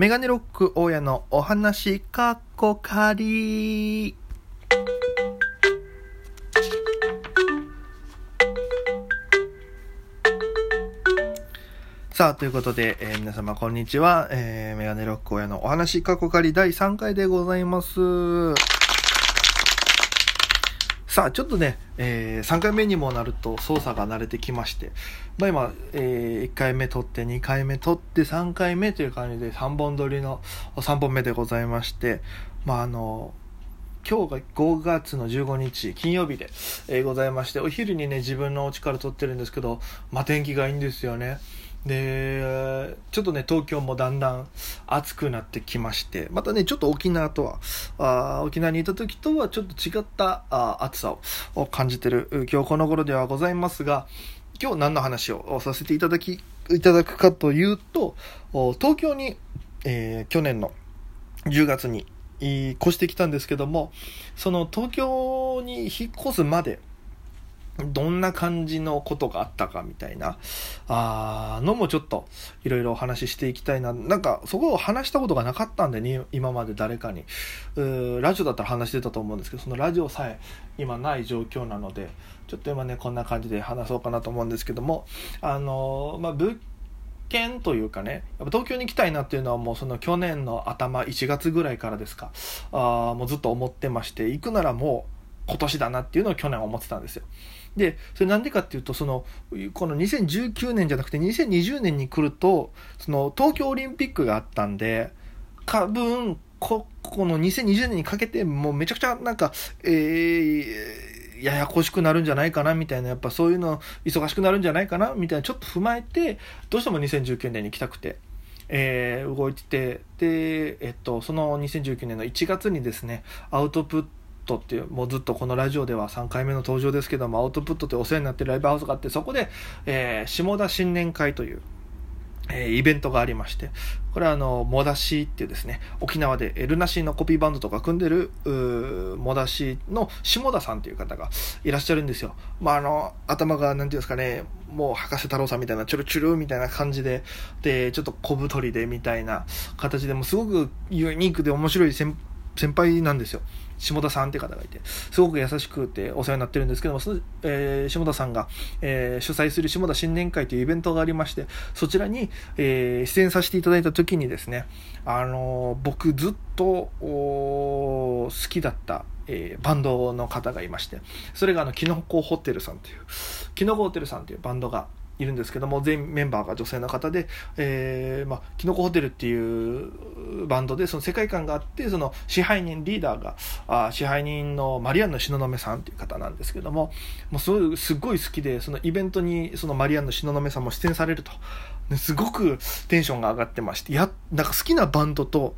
メガネロック大家のお話かっこかり。さあ、ということで、えー皆様こんにちは。えーメガネロック大家のお話かっこかり第3回でございます。さあ、ちょっとね、え3回目にもなると操作が慣れてきまして、まあ今、え1回目撮って、2回目撮って、3回目という感じで3本撮りの3本目でございまして、まああの、今日が5月の15日金曜日で、えーございまして、お昼にね、自分のお家から撮ってるんですけど、まあ天気がいいんですよね。で、ちょっとね、東京もだんだん暑くなってきまして、またね、ちょっと沖縄とは、あ沖縄にいた時とはちょっと違ったあ暑さを感じてる今日この頃ではございますが、今日何の話をさせていただき、いただくかというと、東京に、えー去年の10月に越してきたんですけども、その東京に引っ越すまで、どんな感じのことがあったかみたいな、あのもちょっといろいろお話ししていきたいな。なんかそこを話したことがなかったんでね、今まで誰かに。ラジオだったら話してたと思うんですけど、そのラジオさえ今ない状況なので、ちょっと今ね、こんな感じで話そうかなと思うんですけども、あのまあ、物件というかね、やっぱ東京に行きたいなっていうのはもうその去年の頭1月ぐらいからですか、あもうずっと思ってまして、行くならもう今年だなっていうのを去年思ってたんですよ。で、それなんでかっていうと、その、この2019年じゃなくて2020年に来ると、その東京オリンピックがあったんで、多分、こ、この2020年にかけてもうめちゃくちゃなんか、えー、ややこしくなるんじゃないかなみたいな、やっぱそういうの忙しくなるんじゃないかなみたいな、ちょっと踏まえて、どうしても2019年に来たくて、えー動いてて、で、えっと、その2019年の1月にですね、アウトプットっていう、もうずっとこのラジオでは3回目の登場ですけども、アウトプットってお世話になってるライブハウスがあって、そこで、えー下田新年会という、えーイベントがありまして、これはあの、モダシーっていうですね、沖縄でえールナシーのコピーバンドとか組んでる、うーモダシーの下田さんという方がいらっしゃるんですよ。まあ、あの、頭が、なんていうんですかね、もう博士太郎さんみたいな、チュルチュルみたいな感じで、で、ちょっと小太りでみたいな形でもすごくユニークで面白い先先輩なんですよ。下田さんって方がいて、すごく優しくてお世話になってるんですけども、えー下田さんが、えー主催する下田新年会というイベントがありまして、そちらに、えー出演させていただいた時にですね、あの僕ずっと好きだった、えバンドの方がいまして、それがあの、キノコホテルさんという、キノコホテルさんというバンドがいるんですけども、全メンバーが女性の方で、えーまあ、キノコホテルっていうバンドで、その世界観があって、その支配人、リーダーが、あ支配人のマリアンの東雲さんっていう方なんですけども、もうすごいすごい好きで、そのイベントにそのマリアンの東雲さんも出演されると、ですごくテンションが上がってまして、や、なんか好きなバンドと、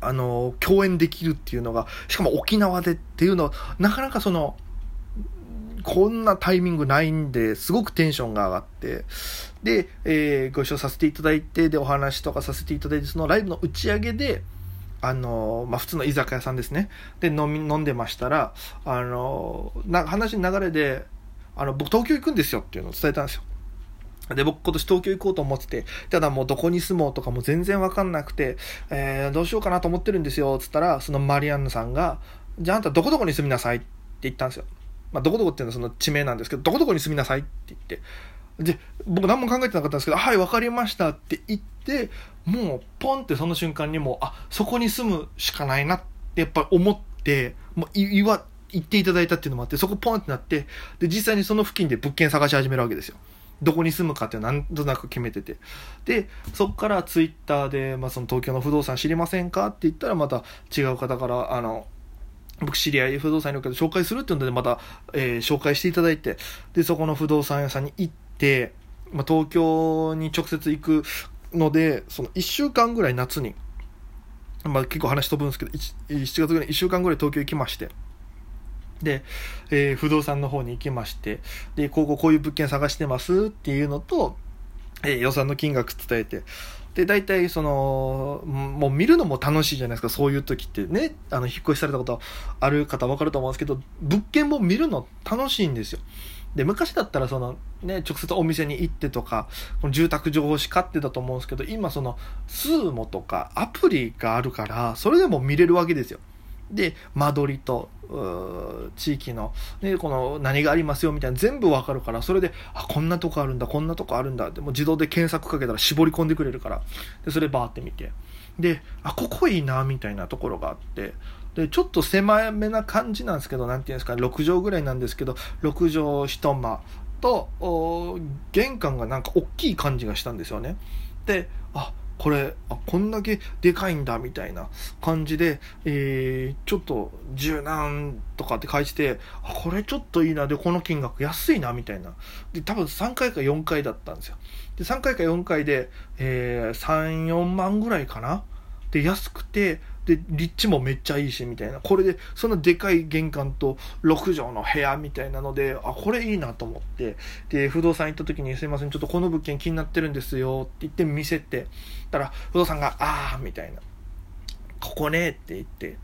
あの、共演できるっていうのが、しかも沖縄でっていうのは、なかなかその、こんなタイミングないんで、すごくテンションが上がって、で、えーご一緒させていただいて、で、お話とかさせていただいて、そのライブの打ち上げで、あのまあ、普通の居酒屋さんですね。で、飲み、飲んでましたら、あのな、話の流れで、あの、僕東京行くんですよっていうのを伝えたんですよ。で、僕今年東京行こうと思ってて、ただもうどこに住もうとかも全然わかんなくて、えー、どうしようかなと思ってるんですよ、つったら、そのマリアンヌさんが、じゃああんたどこどこに住みなさいって言ったんですよ。まあ、どこどこっていうのはその地名なんですけど、どこどこに住みなさいって言って。で、僕何も考えてなかったんですけど、はい、わかりましたって言って、もうポンってその瞬間にもう、あ、そこに住むしかないなってやっぱ思って、もう言わ、言っていただいたっていうのもあって、そこポンってなって、で、実際にその付近で物件探し始めるわけですよ。どこに住むかってなんとなく決めてて。で、そこからツイッターで、まあ、その東京の不動産知りませんかって言ったら、また違う方から、あの、僕知り合い不動産における紹介するっていうのでまた、えー紹介していただいてでそこの不動産屋さんに行って、まあ、東京に直接行くのでその1週間ぐらい夏に、まあ、結構話飛ぶんですけど1 7月ぐらい1週間ぐらい東京行きましてで、えー不動産の方に行きましてでこうこうこういう物件探してますっていうのと、えー予算の金額伝えてで、大体、その、もう見るのも楽しいじゃないですか、そういう時ってね、あの、引っ越しされたことある方分かると思うんですけど、物件も見るの楽しいんですよ。で、昔だったらその、ね、直接お店に行ってとか、この住宅情報誌買ってたと思うんですけど、今その、スーモとかアプリがあるから、それでも見れるわけですよ。で、間取りと、地域の、ね、この何がありますよみたいな全部わかるから、それで、あ、こんなとこあるんだ、こんなとこあるんだって、もう自動で検索かけたら絞り込んでくれるから、で、それバーって見て、で、あ、ここいいな、みたいなところがあって、で、ちょっと狭めな感じなんですけど、なんていうんですか、6畳ぐらいなんですけど、6畳一間と、玄関がなんか大きい感じがしたんですよね。で、あ、これあこんだけでかいんだみたいな感じで、えー、ちょっと柔軟とかって返してあこれちょっといいなでこの金額安いなみたいな。で多分3回か4回だったんですよ。で3回か4回で、えー、34万ぐらいかな？で安くてで立地もめっちゃいいしみたいな。これでそんなでかい玄関と6畳の部屋みたいなのであこれいいなと思って。で不動産行った時に「すいませんちょっとこの物件気になってるんですよ」って言って見せて。たら不動産が「ああ」みたいな「ここね」って言って。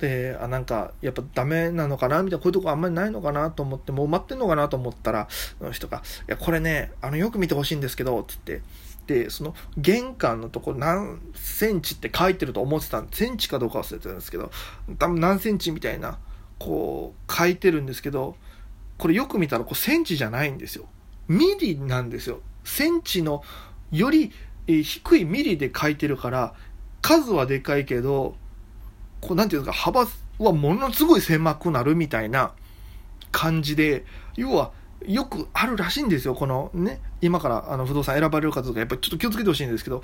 であなんかやっぱダメなのかなみたいな。こういうとこあんまりないのかなと思ってもう待ってんのかなと思ったらその人が「いやこれねあのよく見てほしいんですけど」っつって。でその玄関のとこ何センチって書いてると思ってたんセンチかどうか忘れてたんですけど多分何センチみたいなこう書いてるんですけどこれよく見たらこうセンチじゃないんですよ。ミリなんですよ。センチのより低いミリで書いてるから数はでかいけどこうなんていうんですか幅はものすごい狭くなるみたいな感じで要はよくあるらしいんですよ、このね、今からあの不動産選ばれる方とか、やっぱりちょっと気をつけてほしいんですけど、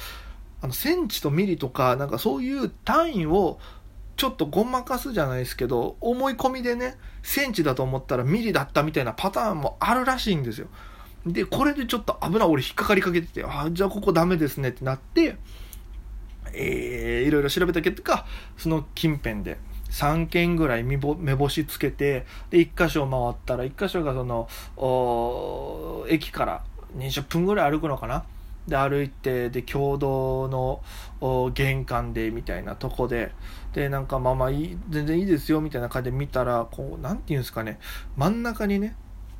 あのセンチとミリとか、なんかそういう単位をちょっとごまかすじゃないですけど、思い込みでね、センチだと思ったらミリだったみたいなパターンもあるらしいんですよ。で、これでちょっと危ない、俺引っかかりかけてて、あ、じゃあここダメですねってなって、えー、いろいろ調べた結果、その近辺で、3軒ぐらい目星つけてで1箇所回ったら1箇所がその駅から20分ぐらい歩くのかな？で歩いてで共同の玄関でみたいなとこででなんかまあまあいい全然いいですよみたいな感じで見たらこう何て言うんですかね。真ん中にね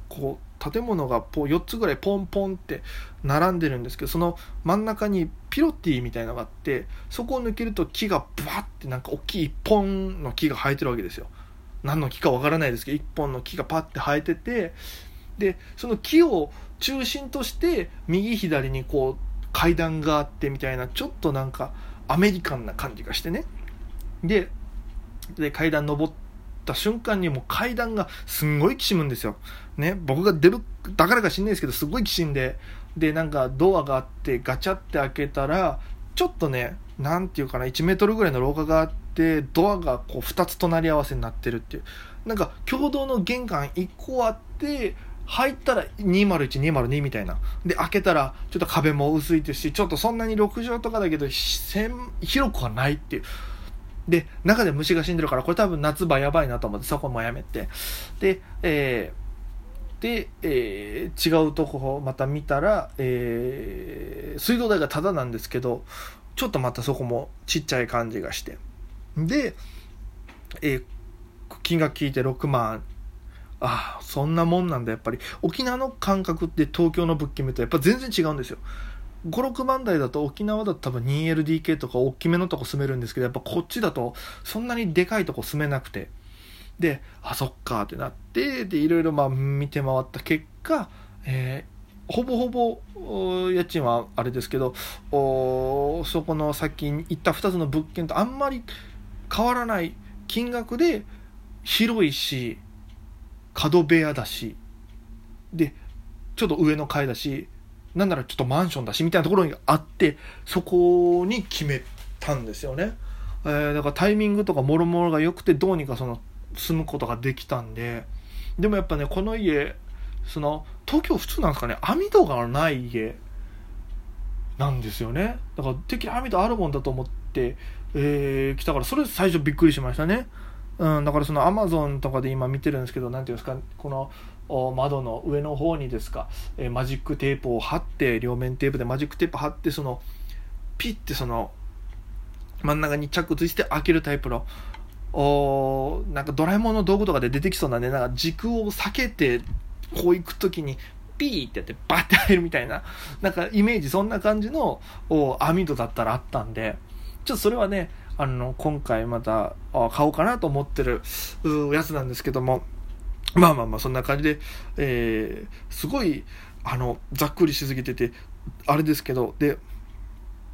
こう建物がこう4つぐらいポンポンって並んでるんですけどその真ん中にピロティみたいなのがあってそこを抜けると木がブワッてなんか大きい1本の木が生えてるわけですよ。何の木かわからないですけど1本の木がパッて生えててでその木を中心として右左にこう階段があってみたいなちょっとなんかアメリカンな感じがしてね。で階段登ってった瞬間にもう階段がすんごいきしむんですよ。ね、僕が出る、だからか知んないですけど、すごいきしんで、で、なんかドアがあって、ガチャって開けたら、ちょっとね、なんていうかな、1メートルぐらいの廊下があって、ドアがこう2つ隣り合わせになってるっていう。なんか、共同の玄関1個あって、入ったら201、202みたいな。で、開けたら、ちょっと壁も薄いですし、ちょっとそんなに6畳とかだけど、広くはないっていう。で、中で虫が死んでるから、これ多分夏場やばいなと思って、そこもやめて。で、えー、で、えー、違うとこまた見たら、えー、水道代がタダなんですけど、ちょっとまたそこもちっちゃい感じがして。で、えー、金額聞いて6万。ああ、そんなもんなんだ、やっぱり。沖縄の感覚って東京の物件見るとやっぱ全然違うんですよ。56万台だと沖縄だと多分 2LDK とか大きめのとこ住めるんですけどやっぱこっちだとそんなにでかいとこ住めなくて。であそっかってなってでいろいろまあ見て回った結果、えー、ほぼほぼ家賃はあれですけどおそこの先に行った2つの物件とあんまり変わらない金額で広いし角部屋だしでちょっと上の階だしなんならちょっとマンションだしみたいなところにあってそこに決めたんですよね、えー、だからタイミングとかもろもろが良くてどうにかその住むことができたんで。でもやっぱねこの家その東京普通なんですかね。網戸がない家なんですよね。だからてっきり網戸あるもんだと思って、えー、来たからそれ最初びっくりしましたね。うん、だからそのアマゾンとかで今見てるんですけど何ていうんですかこの窓の上の方にですか、えマジックテープを貼って両面テープでマジックテープ貼ってそのピッてその真ん中に着地して開けるタイプのおなんかドラえもんの道具とかで出てきそうなんでなんか軸を避けてこう行く時にピーってやってバッて入るみたいな、なんかイメージそんな感じの網戸だったらあったんで、ちょっとそれはね、あの、今回また買おうかなと思ってるやつなんですけども、まあまあまあそんな感じで、えー、すごい、あの、ざっくりしすぎてて、あれですけど、で、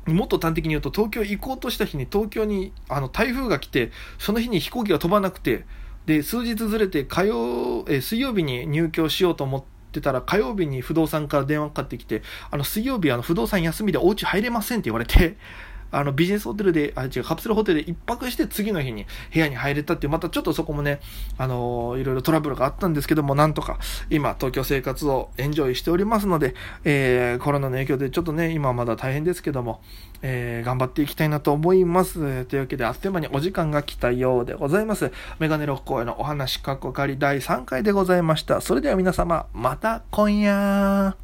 もっと端的に言うと、東京行こうとした日に東京にあの台風が来て、その日に飛行機が飛ばなくて、で、数日ずれて火曜、え水曜日に入居しようと思ってたら、火曜日に不動産から電話かかってきて、あの、水曜日あの不動産休みでお家入れませんって言われて、あの、ビジネスホテルで、あ、違う、カプセルホテルで一泊して次の日に部屋に入れたっていう、またちょっとそこもね、あのー、いろいろトラブルがあったんですけども、なんとか今、東京生活をエンジョイしておりますので、えー、コロナの影響でちょっとね、今はまだ大変ですけども、えー、頑張っていきたいなと思います。というわけで、あっという間にお時間が来たようでございます。メガネ六甲へのお話、かっこかり第3回でございました。それでは皆様、また今夜。